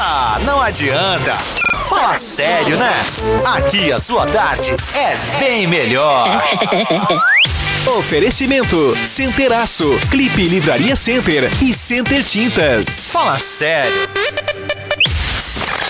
Ah, não adianta. Fala sério, né? Aqui a sua tarde é bem melhor. Oferecimento Centeraço, Clipe Livraria Center e Center Tintas. Fala sério.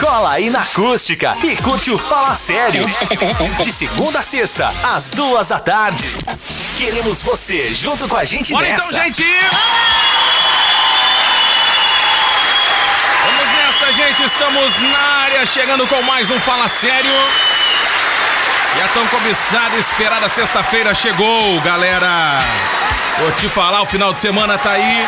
Cola aí na acústica e curte o Fala Sério. De segunda a sexta, às duas da tarde. Queremos você junto com a gente Bora nessa. então, gente! Vamos nessa, gente! Estamos na área, chegando com mais um Fala Sério. E a tão cobiçada e esperada sexta-feira chegou, galera! Vou te falar, o final de semana tá aí.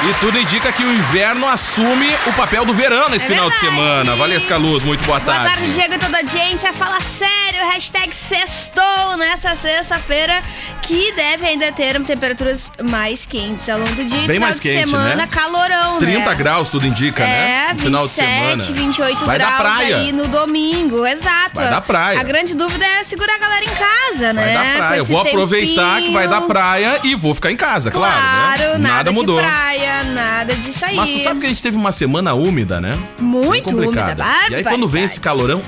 E tudo indica que o inverno assume o papel do verão nesse É final verdade. de semana. Valesca Luz, muito boa, Boa tarde. tarde, Diego e toda a audiência. Fala sério, hashtag sextou nessa sexta-feira, que deve ainda ter temperaturas mais quentes ao longo do dia. Bem final mais de quente, semana, né? calorão, 30 né? graus, tudo indica, né? É, No final de 27, semana. 28 Vai graus praia. aí no domingo, exato. Vai dar praia. A grande dúvida é segurar a galera em casa, né? Vai dar praia. Eu vou aproveitar que vai dar praia e vou ficar em casa, claro. Claro, né? nada, mudou. de praia, nada disso aí. Mas tu sabe que a gente teve uma semana úmida, né? Muito úmida, complicada. E aí quando vem esse calorão,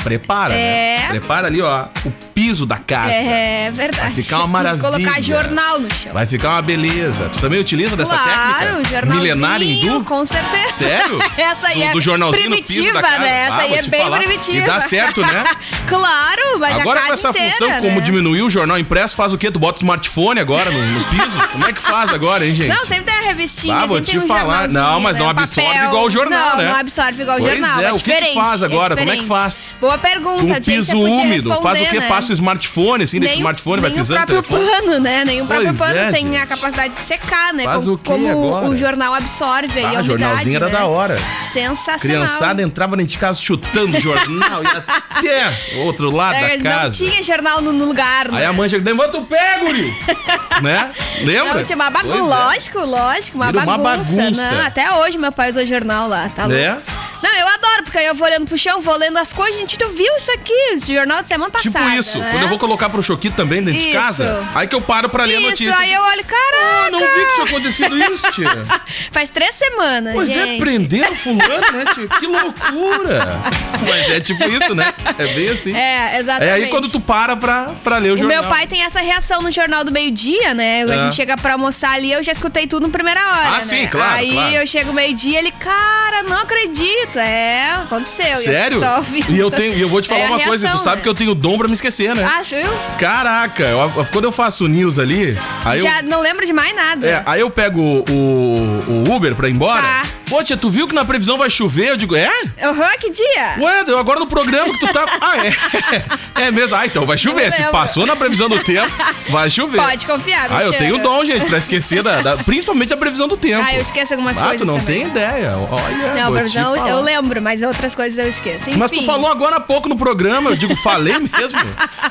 prepara, É. né? Prepara ali, ó, o piso da casa. É verdade. Vai ficar uma maravilha. Colocar jornal no chão. Vai ficar uma beleza. Tu também utiliza dessa claro, técnica? jornalzinho, Milenar hindu? com certeza. Sério? Essa aí Do- é do jornalzinho primitiva, da casa? né? Essa Ah, aí é bem falar. primitiva. E dá certo, né? claro, mas Agora com essa inteira, função, né? como diminuiu o jornal impresso, faz o quê? Tu bota o smartphone agora no, no piso? Como é que faz agora, hein, gente? Não, sempre tem a revistinha, Ah, vou te um falar. Não, mas né? não absorve papel. igual o jornal, não, né? Não, absorve igual o Pois jornal. é, É, o que faz agora? é Como é que faz? Boa pergunta, Com a gente piso úmido. Faz o quê? né? Passa o smartphone, assim, deixa o Nem smartphone, vai nem o pisando próprio telefone. pano, né? Nem o próprio Pois pano é, tem gente. a capacidade de secar, né? Faz como o quê como agora? o jornal absorve aí a Ah, umidade, jornalzinho era né? da hora. Sensacional. Criançada entrava dentro de casa chutando jornal e até outro lado É, da casa. Não tinha jornal no no lugar, né? Aí a mãe chega, levanta o pé, guri! né? Lembra? Não, tinha uma bagunça, é. lógico, lógico, uma Vira uma bagunça. bagunça. Não, até hoje meu pai usa jornal lá, tá louco. É? Não, eu adoro, porque aí eu vou olhando pro chão, vou lendo as coisas, gente, tu viu isso aqui? Esse jornal de semana passada. Tipo isso, né? quando eu vou colocar pro Choquito também dentro de Isso. casa, aí que eu paro pra ler a Isso, notícia. aí eu olho, caraca! Ah, não vi que tinha acontecido isso, tia. Faz três semanas, Pois é, gente. prenderam fulano, né, tia? Que loucura! Mas é tipo isso, né? É bem assim. É, É exatamente. aí quando tu para pra, pra ler o, O jornal. meu pai tem essa reação no jornal do meio-dia, né? A É. gente chega pra almoçar ali, eu já escutei tudo na primeira hora. Ah, né? sim, claro, Aí claro. eu chego meio-dia, ele, cara, não acredito. É, aconteceu. Eu Sério? ouvindo. E eu, tenho, e eu vou te falar É uma coisa, tu reação, sabe né? que eu tenho dom pra me esquecer, né? Ah, viu? Caraca, eu- quando eu faço news ali, aí Já eu. não lembro de mais nada. É, aí eu pego o, o Uber pra ir embora. Tá. Pô, tia, tu viu que na previsão vai chover? Eu digo, é? Aham, que dia? Ué, eu agora no programa que tu tá. Ah, é. É mesmo. Ah, então vai chover. Não Se passou na previsão do tempo, vai chover. Pode confiar, Ah, eu mentira. tenho dom, gente, pra esquecer da, da- principalmente a previsão do tempo. Ah, eu esqueço algumas Ah, coisas tu não também. tem ideia. Olha, Não, previsão falar. eu lembro, mas outras coisas eu esqueço. Enfim. Mas tu falou agora há pouco no programa, eu digo, falei mesmo.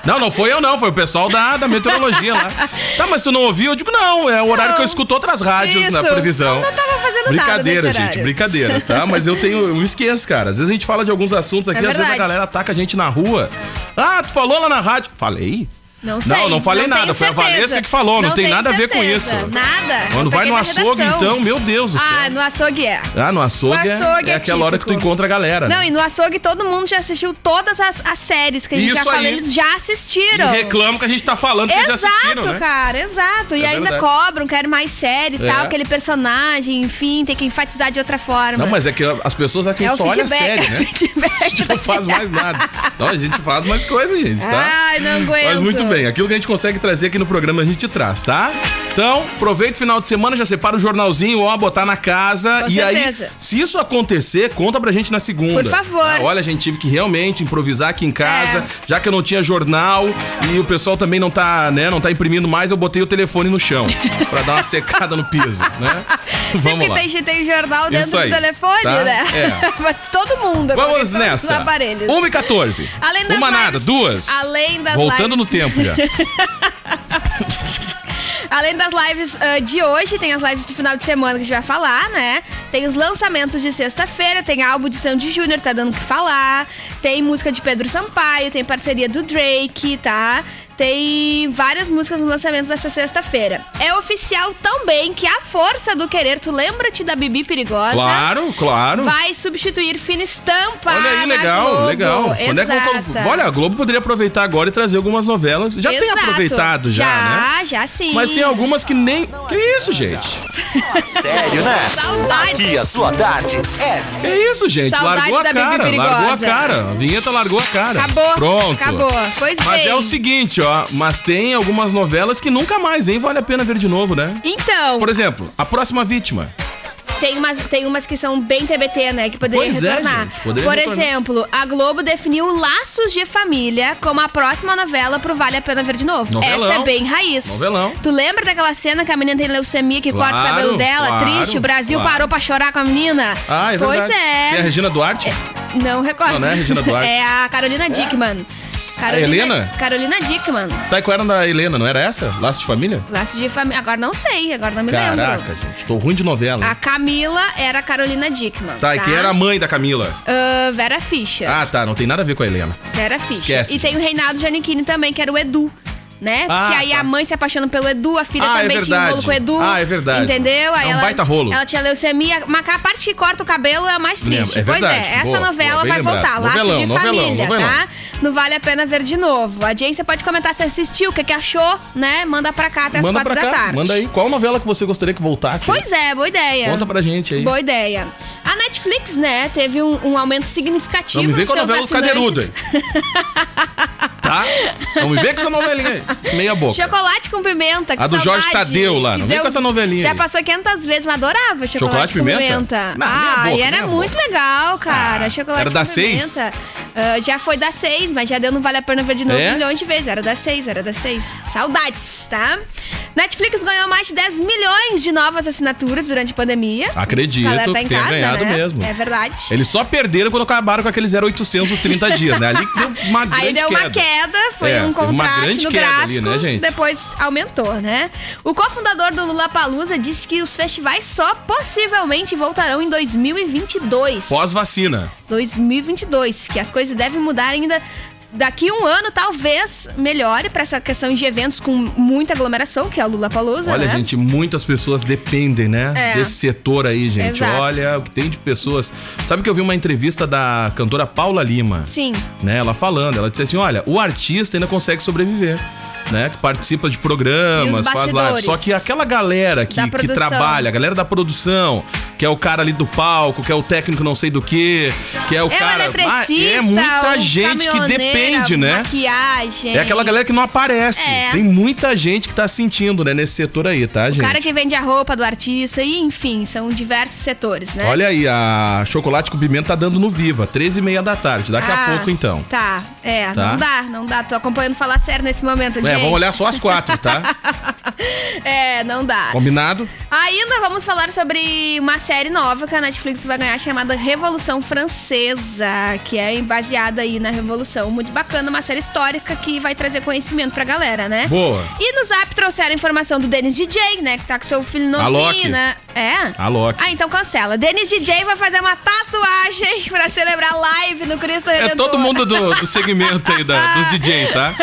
Não, não foi eu não, foi o pessoal da, da meteorologia lá. Tá, mas tu não ouviu? Eu digo, não, é o horário Não. que eu escuto outras rádios na Isso. previsão. Eu não tava fazendo nada Brincadeira, nesse gente, brincadeira, tá? Mas eu tenho, eu esqueço, cara. Às vezes a gente fala de alguns assuntos aqui, É às vezes a galera ataca a gente na rua. Ah, tu falou lá na rádio. Falei? Não sei. Não, não falei nada, tenho foi a certeza. Valesca que falou, não tem tenho nada a ver com certeza. isso. Nada. Quando vai no açougue, redação. então, meu Deus do céu. Ah, no açougue é. Ah, no açougue, O é- açougue é, é aquela hora que tu encontra a galera. Não, né? e no açougue todo mundo já assistiu todas as, as séries que a gente Isso já falou, eles já E assistiram. reclamam que a gente tá falando que já assistiram, Exato, né? cara, exato. E É ainda verdade. cobram, querem mais série e É. tal, aquele personagem, enfim, tem que enfatizar de outra forma. Não, mas é que as pessoas aqui é só olham a série, né? A gente não faz mais nada. Não, a gente faz mais coisas, gente, tá? Ai, não aguento. Mas muito bem, aquilo que a gente consegue trazer aqui no programa a gente traz, tá? Então, aproveita o final de semana, já separa o jornalzinho, ó, botar na casa. Com e certeza. aí, se isso acontecer, conta pra gente na segunda. Por favor. Ah, olha, a gente tive que realmente improvisar aqui em casa, É. já que eu não tinha jornal e o pessoal também não tá, né, não tá imprimindo mais, eu botei o telefone no chão pra dar uma secada no piso, né? Vamos Sempre lá. tem, tem jornal dentro aí, do telefone, tá? né? É. Todo mundo. Vamos porque são nessa. Os aparelhos. 1 e 14. Além das Uma lives- nada, duas. Além das Voltando lives- no tempo já. Além das lives ah, de hoje, tem as lives do final de semana que a gente vai falar, né? Tem os lançamentos de sexta-feira, tem álbum de Sandy Júnior, tá dando o que falar. Tem música de Pedro Sampaio, tem parceria do Drake, tá? Tem várias músicas no lançamento dessa sexta-feira. É oficial também que a força do querer, tu lembra-te da Bibi Perigosa? Claro, claro. Vai substituir Fina Estampa. Olha aí, legal, Globo. legal. Quando é que eu- Exata. Olha, a Globo poderia aproveitar agora e trazer algumas novelas. Já tem Exato. aproveitado já, né? Já, já sim. Mas tem algumas que nem. Que isso, gente? Sério, né? Saudades. Aqui a sua tarde é Que isso, gente? Saudades largou a da Bibi cara, largou a cara. A vinheta largou a cara. Acabou. Pronto. Acabou. Pois Mas bem. é o seguinte, ó. Mas tem algumas novelas que nunca mais, nem vale a pena ver de novo, né? Então, Por exemplo, A Próxima Vítima. Tem umas, tem umas que são bem TBT, né? Que poderiam Pois é, retornar. gente, poderia Por retornar. exemplo, a Globo definiu Laços de Família como a próxima novela pro Vale a Pena Ver de Novo. Novelão. Essa é bem raiz. Novelão. Tu lembra daquela cena que a menina tem leucemia que corta o Claro, cabelo dela? claro, triste, o Brasil claro. parou pra chorar com a menina? Ah, é pois verdade. é. Tem a Regina Duarte. Não recordo. Não, não é a Regina Duarte. É a Carolina Dickman. Carolina, Helena? Carolina Dickman. Tá, e qual era da Helena, não era essa? Laço de Família? Laços de família. Agora não sei, agora não me lembro. Caraca, gente, tô ruim de novela. A Camila era a Carolina Dickman. Tá, e quem era a mãe da Camila? Ah, Vera Fischer. Ah, tá, não tem nada a ver com a Helena. Vera Fischer. esquece, E tem o Reinaldo Giannichini também, que era o Edu. Né? Ah, Porque aí tá. a mãe se apaixona pelo Edu, a filha Ah, é também tinha um rolo com o Edu. Ah, é verdade. Entendeu? Aí É um ela, baita rolo. Ela tinha leucemia, mas a parte que corta o cabelo é a mais triste. é pois é, essa Boa, novela boa, vai lembrado. voltar. Laço de novelão, família, novelão. tá? Não vale a pena ver de novo. A Jane, você pode comentar se assistiu, o que, que achou, né? Manda pra cá até as Manda quatro da cá, tarde. manda aí. Qual novela que você gostaria que voltasse? Pois é, boa ideia. Conta pra gente aí. Boa ideia. A Netflix, né, teve um, um aumento significativo Não me vem nos com a novela assinantes. Cadeirudo aí. tá? Não me vem com essa novelinha aí. Meia boca. Chocolate com pimenta, que A do Jorge saudade. Tadeu lá, não vem com essa novelinha Já aí. passou 500 vezes, mas adorava chocolate, Chocolate com pimenta? pimenta. Não, ah, boca, e era muito legal, cara. Ah, chocolate era com da pimenta. seis? Ah, já foi da 6, mas já deu Não Vale a Pena Ver de novo É? milhões de vezes. Era da 6, era da 6. Saudades, tá? Netflix ganhou mais de 10 milhões de novas assinaturas durante a pandemia. Acredito A galera tá em que tenha casa, ganhado né? mesmo. É verdade. Eles só perderam quando acabaram com aqueles 0800 os 30 dias, né? Ali deu uma grande Aí deu uma queda, foi É, um contraste no queda gráfico, ali, né, gente? depois aumentou, né? O cofundador do Lula Palusa disse que os festivais só possivelmente voltarão em 2022. Pós-vacina. 2022, que as coisas devem mudar ainda daqui um ano, talvez melhore pra essa questão de eventos com muita aglomeração, que é o Lula Palusa, Olha, né? gente, muitas pessoas dependem, né? É. Desse setor aí, gente. Exato. Olha o que tem de pessoas. Sabe que eu vi uma entrevista da cantora Paula Lima, Sim. né? Ela falando, ela disse assim: olha, o artista ainda consegue sobreviver. Né, que participa de programas, faz bastidores. Só que aquela galera que, que trabalha, a galera da produção, que é o cara ali do palco, que é o técnico não sei do que, que é o é o cara. eletricista, é muita o gente que depende, né? maquiagem. É aquela galera que não aparece. É. Tem muita gente que tá sentindo, né, nesse setor aí, tá, gente? O cara que vende a roupa do artista e, enfim, são diversos setores, né? Olha aí, a chocolate com pimenta tá dando no Viva, 13 e meia da tarde. Daqui a Ah, pouco, então. Tá, é, Tá? não dá, não dá. Tô acompanhando falar sério nesse momento, É, vamos olhar só as quatro, tá? É, não dá. Combinado? Ainda vamos falar sobre uma série nova que a Netflix vai ganhar chamada Revolução Francesa, que é baseada aí na Revolução. Muito bacana, uma série histórica que vai trazer conhecimento pra galera, né? Boa. E no Zap trouxeram a informação do Denis DJ, né? Que tá com seu filho novinho, né? É? A Loki. Ah, então cancela. Denis DJ vai fazer uma tatuagem pra celebrar live no Cristo Redentor. É todo mundo do, do segmento aí, da- dos DJ, tá?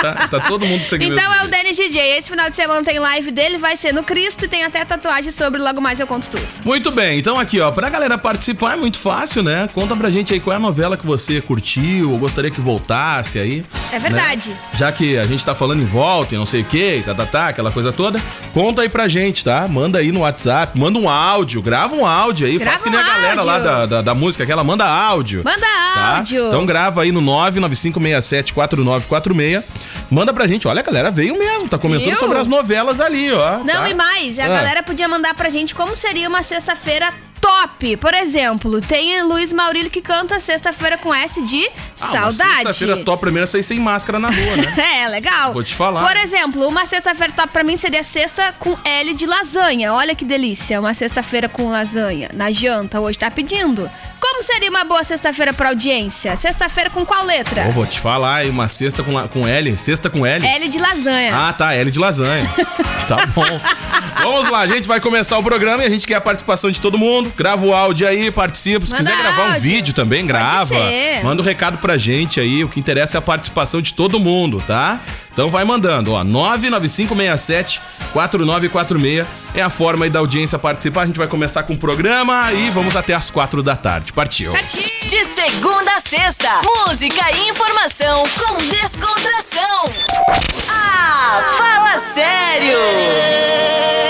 tá? Tá todo mundo do segmento. Então é o Denis DJ. Esse final de semana tem live dele, vai ser no Cristo e tem até tatuagem sobre. Logo mais eu conto tudo. Muito bem, então aqui, ó, pra galera participar é muito fácil, né? Conta pra gente aí qual é a novela que você curtiu ou gostaria que voltasse aí. É verdade. né? Já que a gente tá falando em volta e não sei o que, tá, tá, tá, aquela coisa toda, conta aí pra gente, tá? Manda aí no WhatsApp, manda um áudio, grava um áudio aí, Grava faz que nem um a galera lá áudio. da, da, da música, que ela manda áudio. Manda tá? áudio. Então grava aí no 995674946 Manda pra gente. Olha, a galera veio mesmo, tá comentando Viu? sobre as novelas ali, ó. Não, tá? e mais, a Ah. galera podia mandar pra gente como seria uma sexta-feira top. Por exemplo, tem Luiz Maurílio que canta sexta-feira com S de Ah, saudade. Sexta-feira top primeiro sair sem máscara na rua, né? É, legal. Vou te falar. Por exemplo, uma sexta-feira top pra mim seria sexta com L de lasanha. Olha que delícia, uma sexta-feira com lasanha. Na janta, hoje tá pedindo. Como seria uma boa sexta-feira pra audiência? Sexta-feira com qual letra? Ô, vou te falar, uma cesta com, com L. Sexta com L. L de lasanha. Ah, tá, L de lasanha. tá bom. Vamos lá, a gente vai começar o programa e a gente quer a participação de todo mundo. Grava o áudio aí, participa. Se Manda quiser gravar um áudio. vídeo também, grava. Manda um recado pra gente aí. O que interessa é a participação de todo mundo, tá? Então vai mandando, ó. 99567 4946 é a forma aí da audiência participar. A gente vai começar com o programa e vamos até as quatro da tarde. Partiu. De segunda a sexta, música e informação com descontração. Ah, fala sério!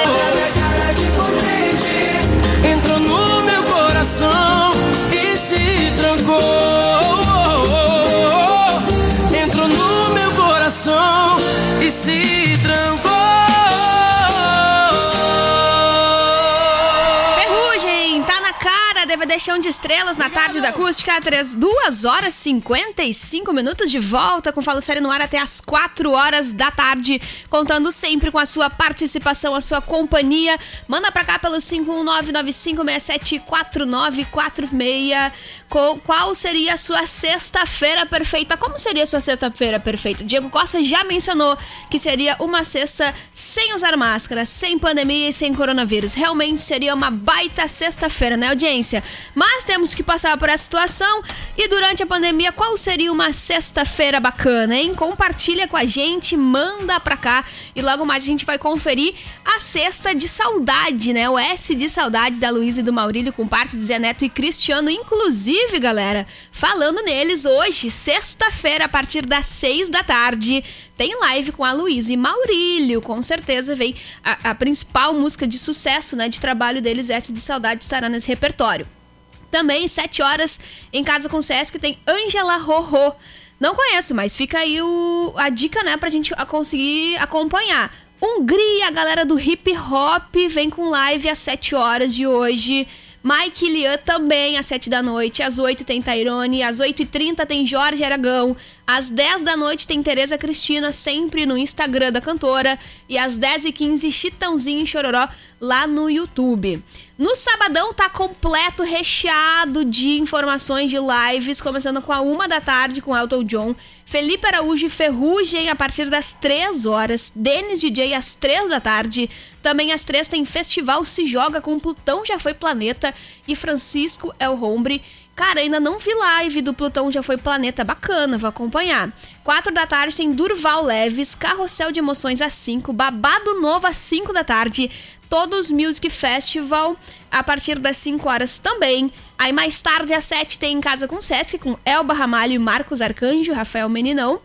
Chão de Estrelas na tarde da acústica, 3, 2 horas 55 minutos de volta com Falo Sério no ar até as 4 horas da tarde, contando sempre com a sua participação, a sua companhia. Manda pra cá pelo 51995674946. Com qual seria a sua sexta-feira perfeita? Como seria a sua sexta-feira perfeita? Diego Costa já mencionou que seria uma sexta sem usar máscara, sem pandemia e sem coronavírus. Realmente seria uma baita sexta-feira, né, audiência? Mas temos que passar por essa situação e durante a pandemia, qual seria uma sexta-feira bacana, hein? Compartilha com a gente, manda pra cá e logo mais a gente vai conferir a sexta de saudade, né? O S de saudade da Luísa e do Maurílio com parte de Zé Neto e Cristiano, inclusive, galera, falando neles hoje, sexta-feira, a partir das seis da tarde, tem live com a Luísa e Maurílio. Com certeza vem a, a principal música de sucesso, né? De trabalho deles, S de saudade, estará nesse repertório. Também, 7 horas, em Casa com Sesc, tem Angela Rorô. Não conheço, mas fica aí o, a dica, né, pra gente conseguir acompanhar. Hungria, a galera do hip hop, vem com live às 7 horas de hoje. Mike Lian também às 7 da noite. Às 8 tem Tairone. Às 8h30 tem Jorge Aragão. Às 10 da noite tem Tereza Cristina, sempre no Instagram da cantora. E às 10h15, Chitãozinho e Chororó lá no YouTube. No sabadão tá completo, recheado de informações de lives, começando com a uma da tarde com Elton John, Felipe Araújo e Ferrugem a partir das 3 horas, Denis DJ às 3 da tarde, também às 3 tem Festival Se Joga com Plutão Já Foi Planeta e Francisco El Hombre. Cara, ainda não vi live do Plutão Já Foi Planeta, bacana, vou acompanhar. 4 da tarde tem Durval Leves, Carrossel de Emoções às 5, Babado Novo às 5 da tarde, Todos Music Festival a partir das 5 horas também. Aí mais tarde às 7 tem Em Casa com Sesc com Elba Ramalho Marcos Arcanjo, Rafael Meninão.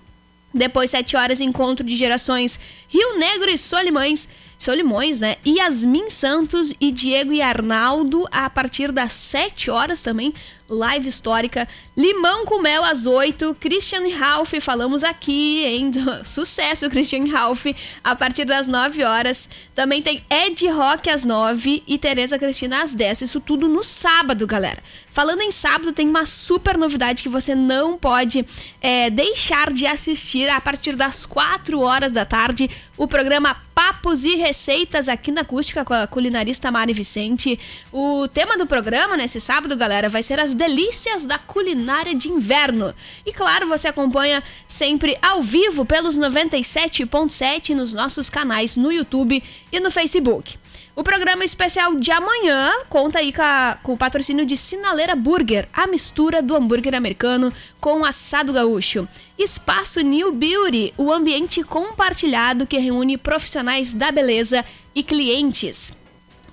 Depois, 7 horas, encontro de gerações Rio Negro e Solimões. Solimões, né? Yasmin Santos e Diego e Arnaldo a partir das 7 horas também. Live histórica. Limão com Mel às 8. Christian Ralph, falamos aqui, hein? Sucesso, Christian Ralph, a partir das 9 horas. Também tem Ed Rock às 9 e Tereza Cristina às 10. Isso tudo no sábado, galera. Falando em sábado, tem uma super novidade que você não pode é, deixar de assistir a partir das 4 horas da tarde. O programa Papos e Receitas aqui na Acústica com a culinarista Mari Vicente. O tema do programa nesse sábado, galera, vai ser as delícias da culinária de inverno. E claro, você acompanha sempre ao vivo pelos 97.7 nos nossos canais no YouTube e no Facebook. O programa especial de amanhã conta aí com, a- com o patrocínio de Sinaleira Burger, a mistura do hambúrguer americano com assado gaúcho. Espaço New Beauty, o ambiente compartilhado que reúne profissionais da beleza e clientes.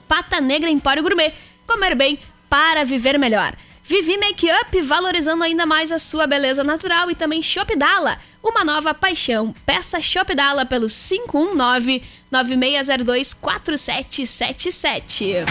Pata Negra Empório Gourmet, comer bem para viver melhor. Vivi Makeup, valorizando ainda mais a sua beleza natural e também Shop Dala, uma nova paixão. Peça Shop Dala pelo 519-9602-4777.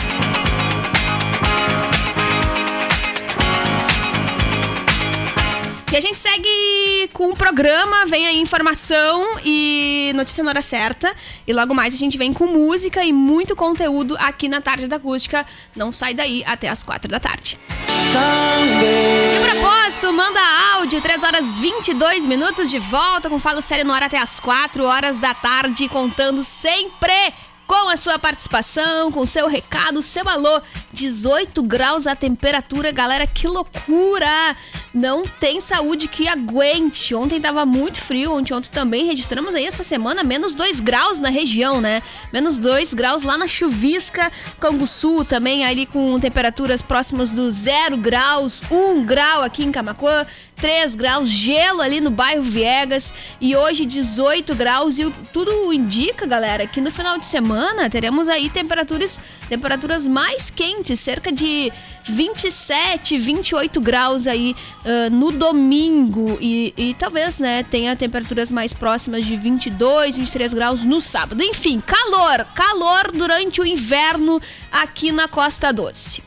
E a gente segue com o programa, vem aí informação e notícia na hora certa. E logo mais a gente vem com música e muito conteúdo aqui na Tarde da Acústica. Não sai daí até as quatro da tarde. De propósito, manda áudio, 3 horas 22 minutos de volta com Falo Sério no ar até as 4 horas da tarde, contando sempre com a sua participação, com seu recado, seu alô. 18 graus a temperatura, galera, que loucura! Não tem saúde que aguente. Ontem tava muito frio, ontem, ontem também registramos aí essa semana menos 2 graus na região, né? Menos 2 graus lá na Chuvisca, Canguçu também, ali com temperaturas próximas do 0 graus, 1 grau aqui em Camacuã. 3 graus, gelo ali no bairro Viegas e hoje 18 graus e tudo indica, galera, que no final de semana teremos aí temperaturas temperaturas mais quentes, cerca de 27, 28 graus aí uh, no domingo e, e talvez, né, tenha temperaturas mais próximas de 22, 23 graus no sábado. Enfim, calor, calor durante o inverno aqui na Costa Doce.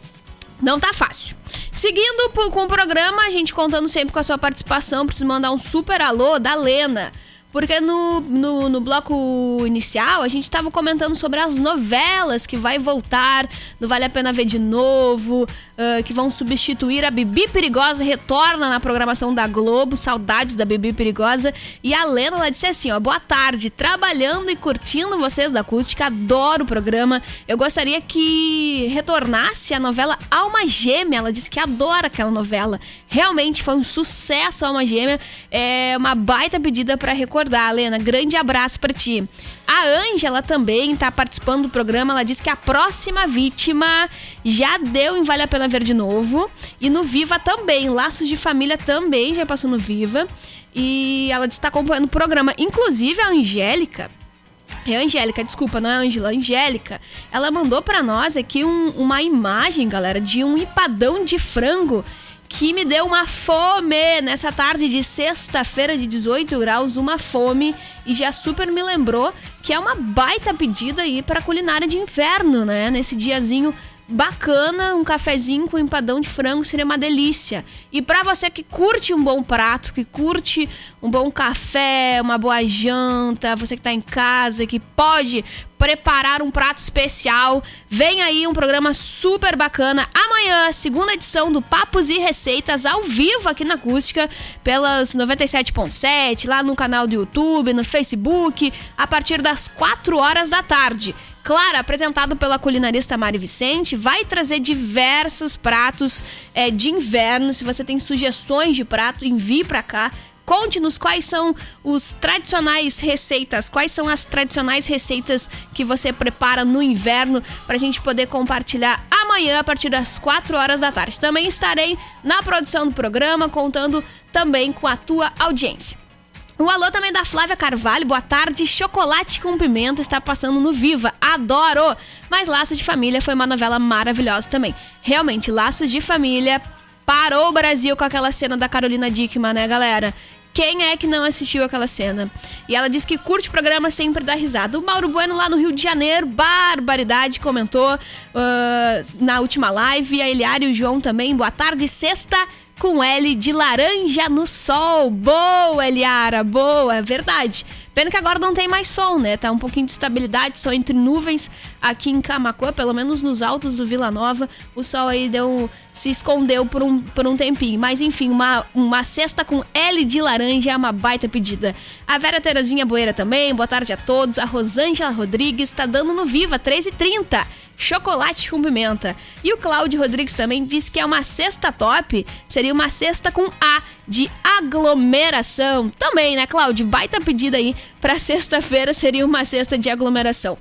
Não tá fácil. Seguindo com o programa, a gente contando sempre com a sua participação, preciso mandar um super alô da Lena. Porque no, no, no, bloco inicial a gente estava comentando sobre as novelas que vai voltar, não vale a pena ver de novo, uh, que vão substituir a Bibi Perigosa, retorna na programação da Globo, saudades da Bibi Perigosa. E a Lena, ela disse assim, ó, boa tarde, trabalhando e curtindo vocês da Acústica, adoro o programa. Eu gostaria que retornasse a novela Alma Gêmea, ela disse que adora aquela novela. Realmente foi um sucesso Alma Gêmea, é uma baita pedida para recordar recordar, Lena. Grande abraço para ti. A Ângela também está participando do programa. Ela disse que a próxima vítima já deu em Vale a Pena Ver de novo. E no Viva também. Laços de Família também já passou no Viva. E ela está acompanhando o programa. Inclusive a Angélica. É Angélica, desculpa, não é a Angela, a Angélica. Ela mandou para nós aqui um, uma imagem, galera, de um empadão de frango que me deu uma fome nessa tarde de sexta-feira de 18 graus, uma fome e já super me lembrou que é uma baita pedida aí para culinária de inverno, né? Nesse diazinho bacana, um cafezinho com empadão de frango seria uma delícia. E para você que curte um bom prato, que curte um bom café, uma boa janta, você que tá em casa, que pode preparar um prato especial, vem aí um programa super bacana. Amanhã, segunda edição do Papos e Receitas ao vivo aqui na Acústica, pelas 97.7, lá no canal do YouTube, no Facebook, a partir das 4 horas da tarde. Claro, apresentado pela culinarista Mari Vicente, vai trazer diversos pratos é, de inverno. Se você tem sugestões de prato, envie para cá. Conte-nos quais são os tradicionais receitas, quais são as tradicionais receitas que você prepara no inverno para a gente poder compartilhar amanhã a partir das 4 horas da tarde. Também estarei na produção do programa contando também com a tua audiência. Um alô também da Flávia Carvalho, boa tarde. Chocolate com pimenta está passando no Viva, adoro! Mas Laço de Família foi uma novela maravilhosa também. Realmente, Laço de Família parou o Brasil com aquela cena da Carolina Dickman, né, galera? Quem é que não assistiu aquela cena? E ela disse que curte o programa sempre dá risada. O Mauro Bueno lá no Rio de Janeiro, barbaridade, comentou uh, na última live. A Eliara e o João também. Boa tarde, sexta com L de laranja no sol. Boa, Eliara, boa, é verdade. Pena que agora não tem mais sol, né? Tá um pouquinho de estabilidade, só entre nuvens aqui em Camacuã, pelo menos nos altos do Vila Nova. O sol aí deu, se escondeu por um, por um tempinho. Mas enfim, uma, uma cesta com L de laranja é uma baita pedida. A Vera Terezinha Boeira também, boa tarde a todos. A Rosângela Rodrigues tá dando no Viva, 13h30 chocolate com pimenta. E o Cláudio Rodrigues também disse que é uma cesta top, seria uma cesta com A de aglomeração. Também, né, Cláudio? Baita pedida aí para sexta-feira seria uma cesta de aglomeração.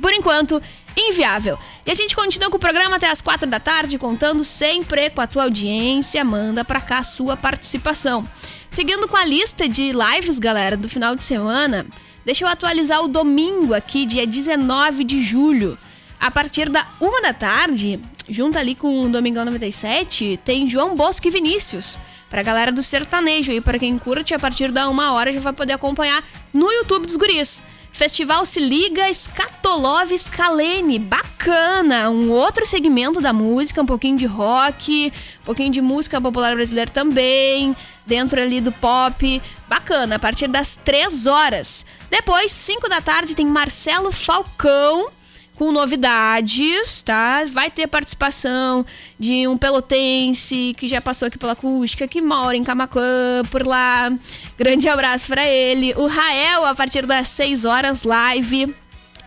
Por enquanto, inviável. E a gente continua com o programa até as quatro da tarde, contando sempre com a tua audiência. Manda pra cá a sua participação. Seguindo com a lista de lives, galera, do final de semana, deixa eu atualizar o domingo aqui, dia 19 de julho. A partir da uma da tarde, junto ali com o Domingão 97, tem João Bosco e Vinícius. Pra galera do sertanejo e para quem curte, a partir da uma hora já vai poder acompanhar no YouTube dos guris. Festival Se Liga Skatolov Scalene. Bacana! Um outro segmento da música, um pouquinho de rock, um pouquinho de música popular brasileira também, dentro ali do pop. Bacana, a partir das 3 horas. Depois, 5 da tarde, tem Marcelo Falcão com novidades, tá? Vai ter participação de um pelotense que já passou aqui pela acústica, que mora em Camacuã, por lá. Grande abraço para ele. O Rael, a partir das 6 horas, live.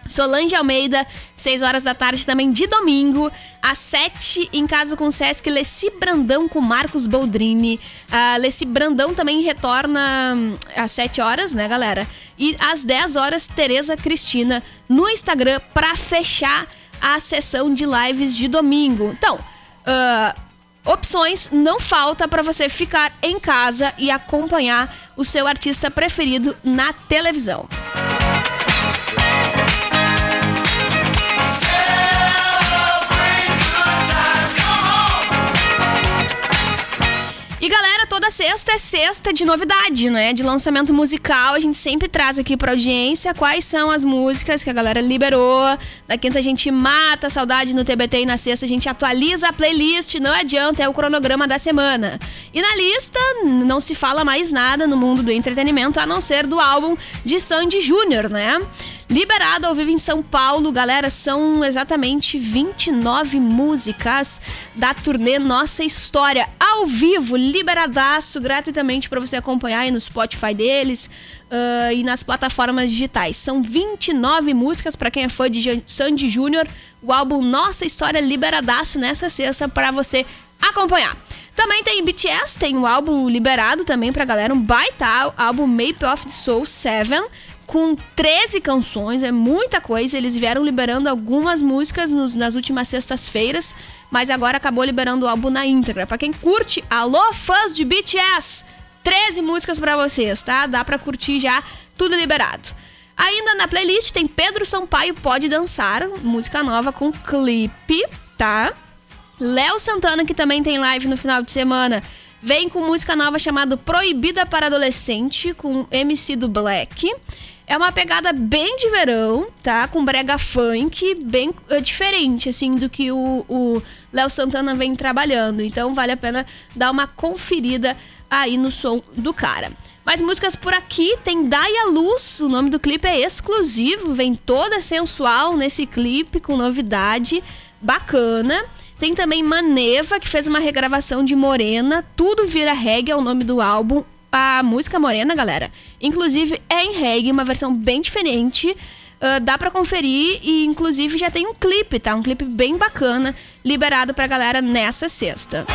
Solange Almeida, 6 horas da tarde, também de domingo. Às 7, em casa com o Sesc, Leci Brandão com Marcos Boldrini. Uh, Leci Brandão também retorna hum, às 7 horas, né, galera? E às 10 horas, Tereza Cristina no Instagram para fechar a sessão de lives de domingo. Então, uh, opções não falta para você ficar em casa e acompanhar o seu artista preferido na televisão. E galera, toda sexta é sexta de novidade, né? De lançamento musical. A gente sempre traz aqui pra audiência quais são as músicas que a galera liberou. Na quinta a gente mata a saudade no TBT e na sexta a gente atualiza a playlist. Não adianta, é o cronograma da semana. E na lista não se fala mais nada no mundo do entretenimento a não ser do álbum de Sandy Júnior, né? Liberado ao vivo em São Paulo, galera, são exatamente 29 músicas da turnê Nossa História ao vivo, liberadaço, gratuitamente para você acompanhar aí no Spotify deles uh, e nas plataformas digitais. São 29 músicas para quem é fã de Sandy Júnior, o álbum Nossa História liberadaço nessa sexta para você acompanhar. Também tem BTS, tem o álbum liberado também pra galera, um baita álbum Maple of the Soul 7 com 13 canções, é muita coisa. Eles vieram liberando algumas músicas nos, nas últimas sextas-feiras, mas agora acabou liberando o álbum na íntegra. Para quem curte, alô fãs de BTS, 13 músicas para vocês, tá? Dá para curtir já, tudo liberado. Ainda na playlist tem Pedro Sampaio Pode Dançar, música nova com clipe, tá? Léo Santana, que também tem live no final de semana, vem com música nova chamada Proibida para Adolescente, com MC do Black. É uma pegada bem de verão, tá? Com brega funk, bem uh, diferente, assim, do que o Léo Santana vem trabalhando. Então vale a pena dar uma conferida aí no som do cara. Mais músicas por aqui, tem Daia Luz, o nome do clipe é exclusivo, vem toda sensual nesse clipe, com novidade bacana. Tem também Maneva, que fez uma regravação de Morena, Tudo Vira Reggae é o nome do álbum, a música Morena, galera, inclusive é em reggae, uma versão bem diferente. Uh, dá para conferir e inclusive já tem um clipe, tá? Um clipe bem bacana, liberado pra galera nessa sexta.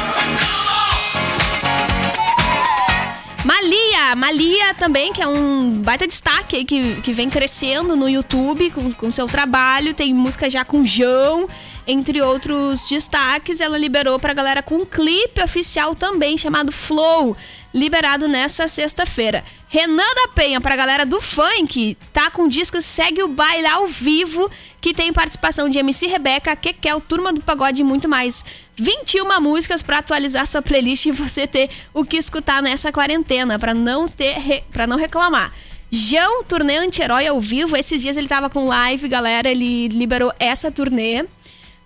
Malia, Malia também, que é um baita destaque aí, que, que vem crescendo no YouTube com, com seu trabalho. Tem música já com João, entre outros destaques. Ela liberou pra galera com um clipe oficial também, chamado Flow liberado nessa sexta-feira. Renan da Penha, pra galera do funk, tá com disco Segue o Baile ao vivo, que tem participação de MC Rebeca, Kekel, Turma do Pagode e muito mais. 21 músicas para atualizar sua playlist e você ter o que escutar nessa quarentena, para não ter para não reclamar. João, turnê anti-herói ao vivo. Esses dias ele tava com live, galera. Ele liberou essa turnê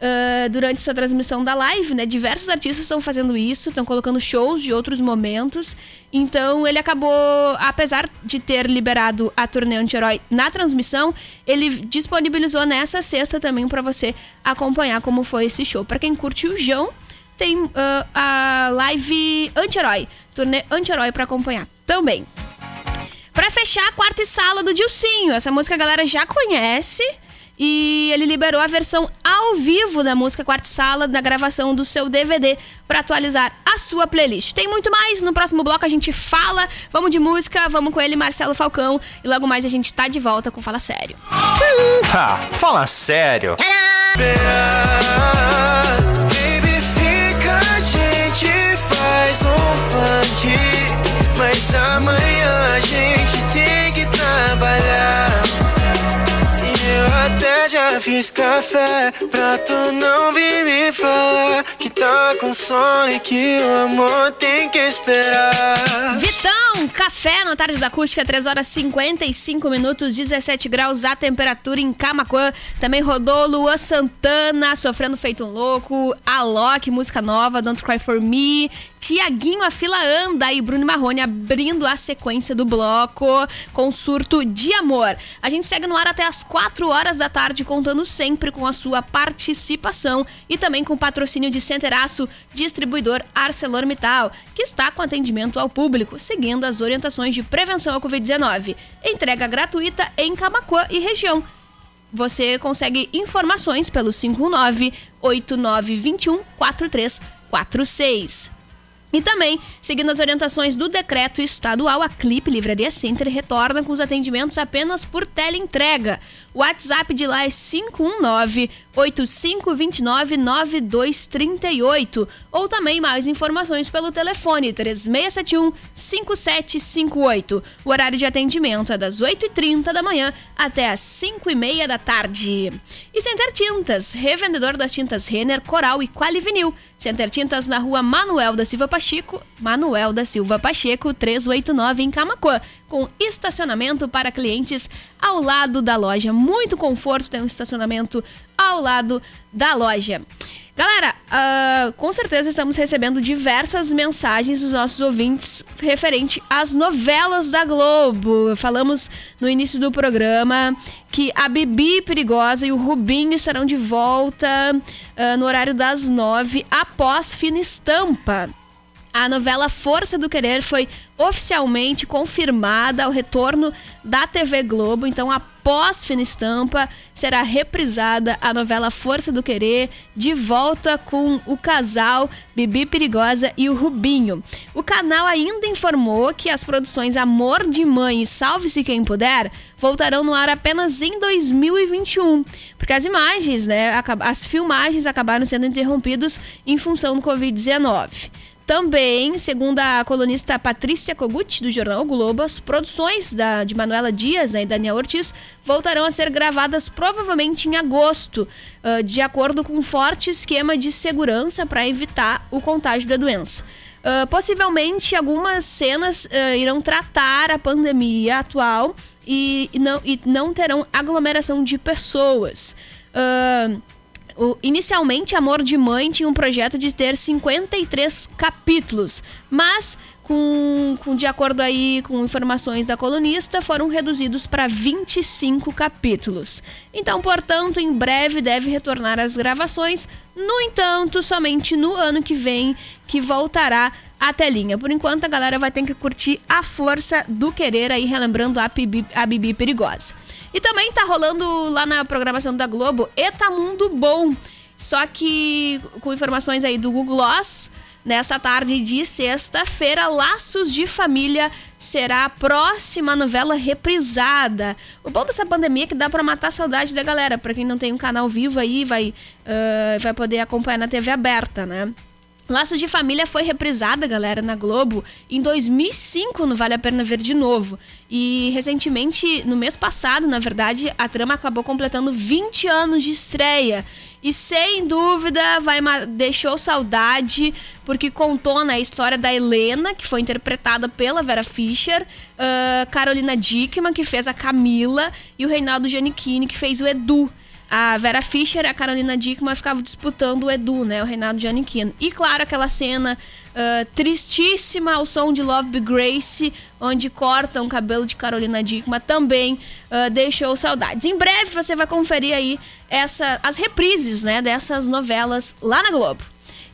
uh, durante sua transmissão da live, né? Diversos artistas estão fazendo isso, estão colocando shows de outros momentos. Então ele acabou, apesar de ter liberado a turnê anti-herói na transmissão, ele disponibilizou nessa sexta também para você acompanhar como foi esse show. Para quem curte o João, tem uh, a live anti-herói, turnê anti-herói para acompanhar também. Para fechar, a quarta sala do Dilcinho. Essa música a galera já conhece. E ele liberou a versão ao vivo da música Quarto Sala da gravação do seu DVD para atualizar a sua playlist. Tem muito mais, no próximo bloco a gente fala. Vamos de música, vamos com ele, Marcelo Falcão. E logo mais a gente tá de volta com Fala Sério. Ha, fala sério. Baby, fica, a gente faz um funk. Mas amanhã a gente tem que trabalhar. Já fiz café pra tu não vir me falar que tá com sono e que o amor tem que esperar. Vitão, café na tarde da acústica, 3 horas 55 minutos, 17 graus a temperatura em Camacuã. Também rodou Luan Santana, sofrendo feito um louco. Alok, música nova, Don't Cry For Me. Tiaguinho, a fila anda e Bruno Marrone abrindo a sequência do bloco com surto de amor. A gente segue no ar até as 4 horas da tarde, contando sempre com a sua participação e também com o patrocínio de Centeraço, distribuidor ArcelorMittal, que está com atendimento ao público, seguindo as orientações de prevenção ao Covid-19. Entrega gratuita em Camacuã e região. Você consegue informações pelo 519 8921 4346. E também, seguindo as orientações do decreto estadual, a Clipe Livraria Center retorna com os atendimentos apenas por teleentrega. O WhatsApp de lá é 519 8529 9238 ou também mais informações pelo telefone 3671 5758. O horário de atendimento é das 8h30 da manhã até as 5h30 da tarde. E Center Tintas, revendedor das tintas Renner, Coral e Qualivinil. Center Tintas na rua Manuel da Silva Pacheco, Manuel da Silva Pacheco, 389 em Camacuã, com estacionamento para clientes ao lado da loja. Muito conforto, tem um estacionamento ao lado da loja. Galera, uh, com certeza estamos recebendo diversas mensagens dos nossos ouvintes referente às novelas da Globo. Falamos no início do programa que a Bibi Perigosa e o Rubinho estarão de volta uh, no horário das nove após Fina Estampa. A novela Força do Querer foi oficialmente confirmada ao retorno da TV Globo. Então, após Fina Estampa, será reprisada a novela Força do Querer, de volta com o casal Bibi Perigosa e o Rubinho. O canal ainda informou que as produções Amor de Mãe e Salve-se Quem Puder voltarão no ar apenas em 2021, porque as imagens, né, as filmagens acabaram sendo interrompidas em função do Covid-19. Também, segundo a colunista Patrícia Kogut, do jornal o Globo, as produções da, de Manuela Dias né, e Daniel Ortiz voltarão a ser gravadas provavelmente em agosto, uh, de acordo com um forte esquema de segurança para evitar o contágio da doença. Uh, possivelmente, algumas cenas uh, irão tratar a pandemia atual e, e, não, e não terão aglomeração de pessoas. Uh, o, inicialmente, Amor de Mãe tinha um projeto de ter 53 capítulos, mas com, com, de acordo aí com informações da colunista, foram reduzidos para 25 capítulos. Então, portanto, em breve deve retornar às gravações. No entanto, somente no ano que vem que voltará a telinha. Por enquanto, a galera vai ter que curtir a força do querer aí, relembrando a Bibi, a Bibi Perigosa. E também tá rolando lá na programação da Globo Eta Mundo Bom. Só que com informações aí do Google Gloss, nessa tarde de sexta-feira, Laços de Família será a próxima novela reprisada. O bom dessa pandemia é que dá para matar a saudade da galera. Para quem não tem um canal vivo aí, vai, uh, vai poder acompanhar na TV aberta, né? Laços de Família foi reprisada, galera, na Globo em 2005 no Vale a Pena Ver de novo. E recentemente, no mês passado, na verdade, a trama acabou completando 20 anos de estreia. E sem dúvida vai deixou saudade, porque contou na história da Helena, que foi interpretada pela Vera Fischer, uh, Carolina Dickman, que fez a Camila, e o Reinaldo Giannichini, que fez o Edu a Vera Fischer e a Carolina Dickman ficavam disputando o Edu, né? O Reinaldo Giannichino. E claro, aquela cena uh, tristíssima ao som de Love Be Grace, onde cortam o cabelo de Carolina Dickman, também uh, deixou saudades. Em breve você vai conferir aí essa, as reprises, né? Dessas novelas lá na Globo.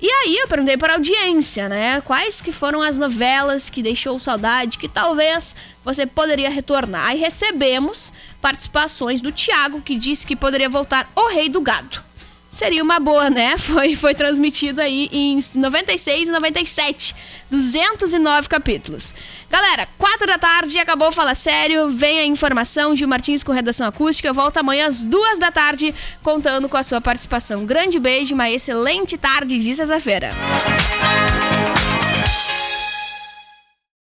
E aí eu perguntei para a audiência, né? Quais que foram as novelas que deixou saudade, que talvez você poderia retornar. Aí recebemos participações do Thiago, que disse que poderia voltar O Rei do Gado. Seria uma boa, né? Foi, foi transmitido aí em 96 e 97. 209 capítulos. Galera, 4 da tarde, acabou Fala Sério. Vem a informação, Gil Martins com redação acústica. Volta amanhã às 2 da tarde, contando com a sua participação. Grande beijo, uma excelente tarde de sexta-feira.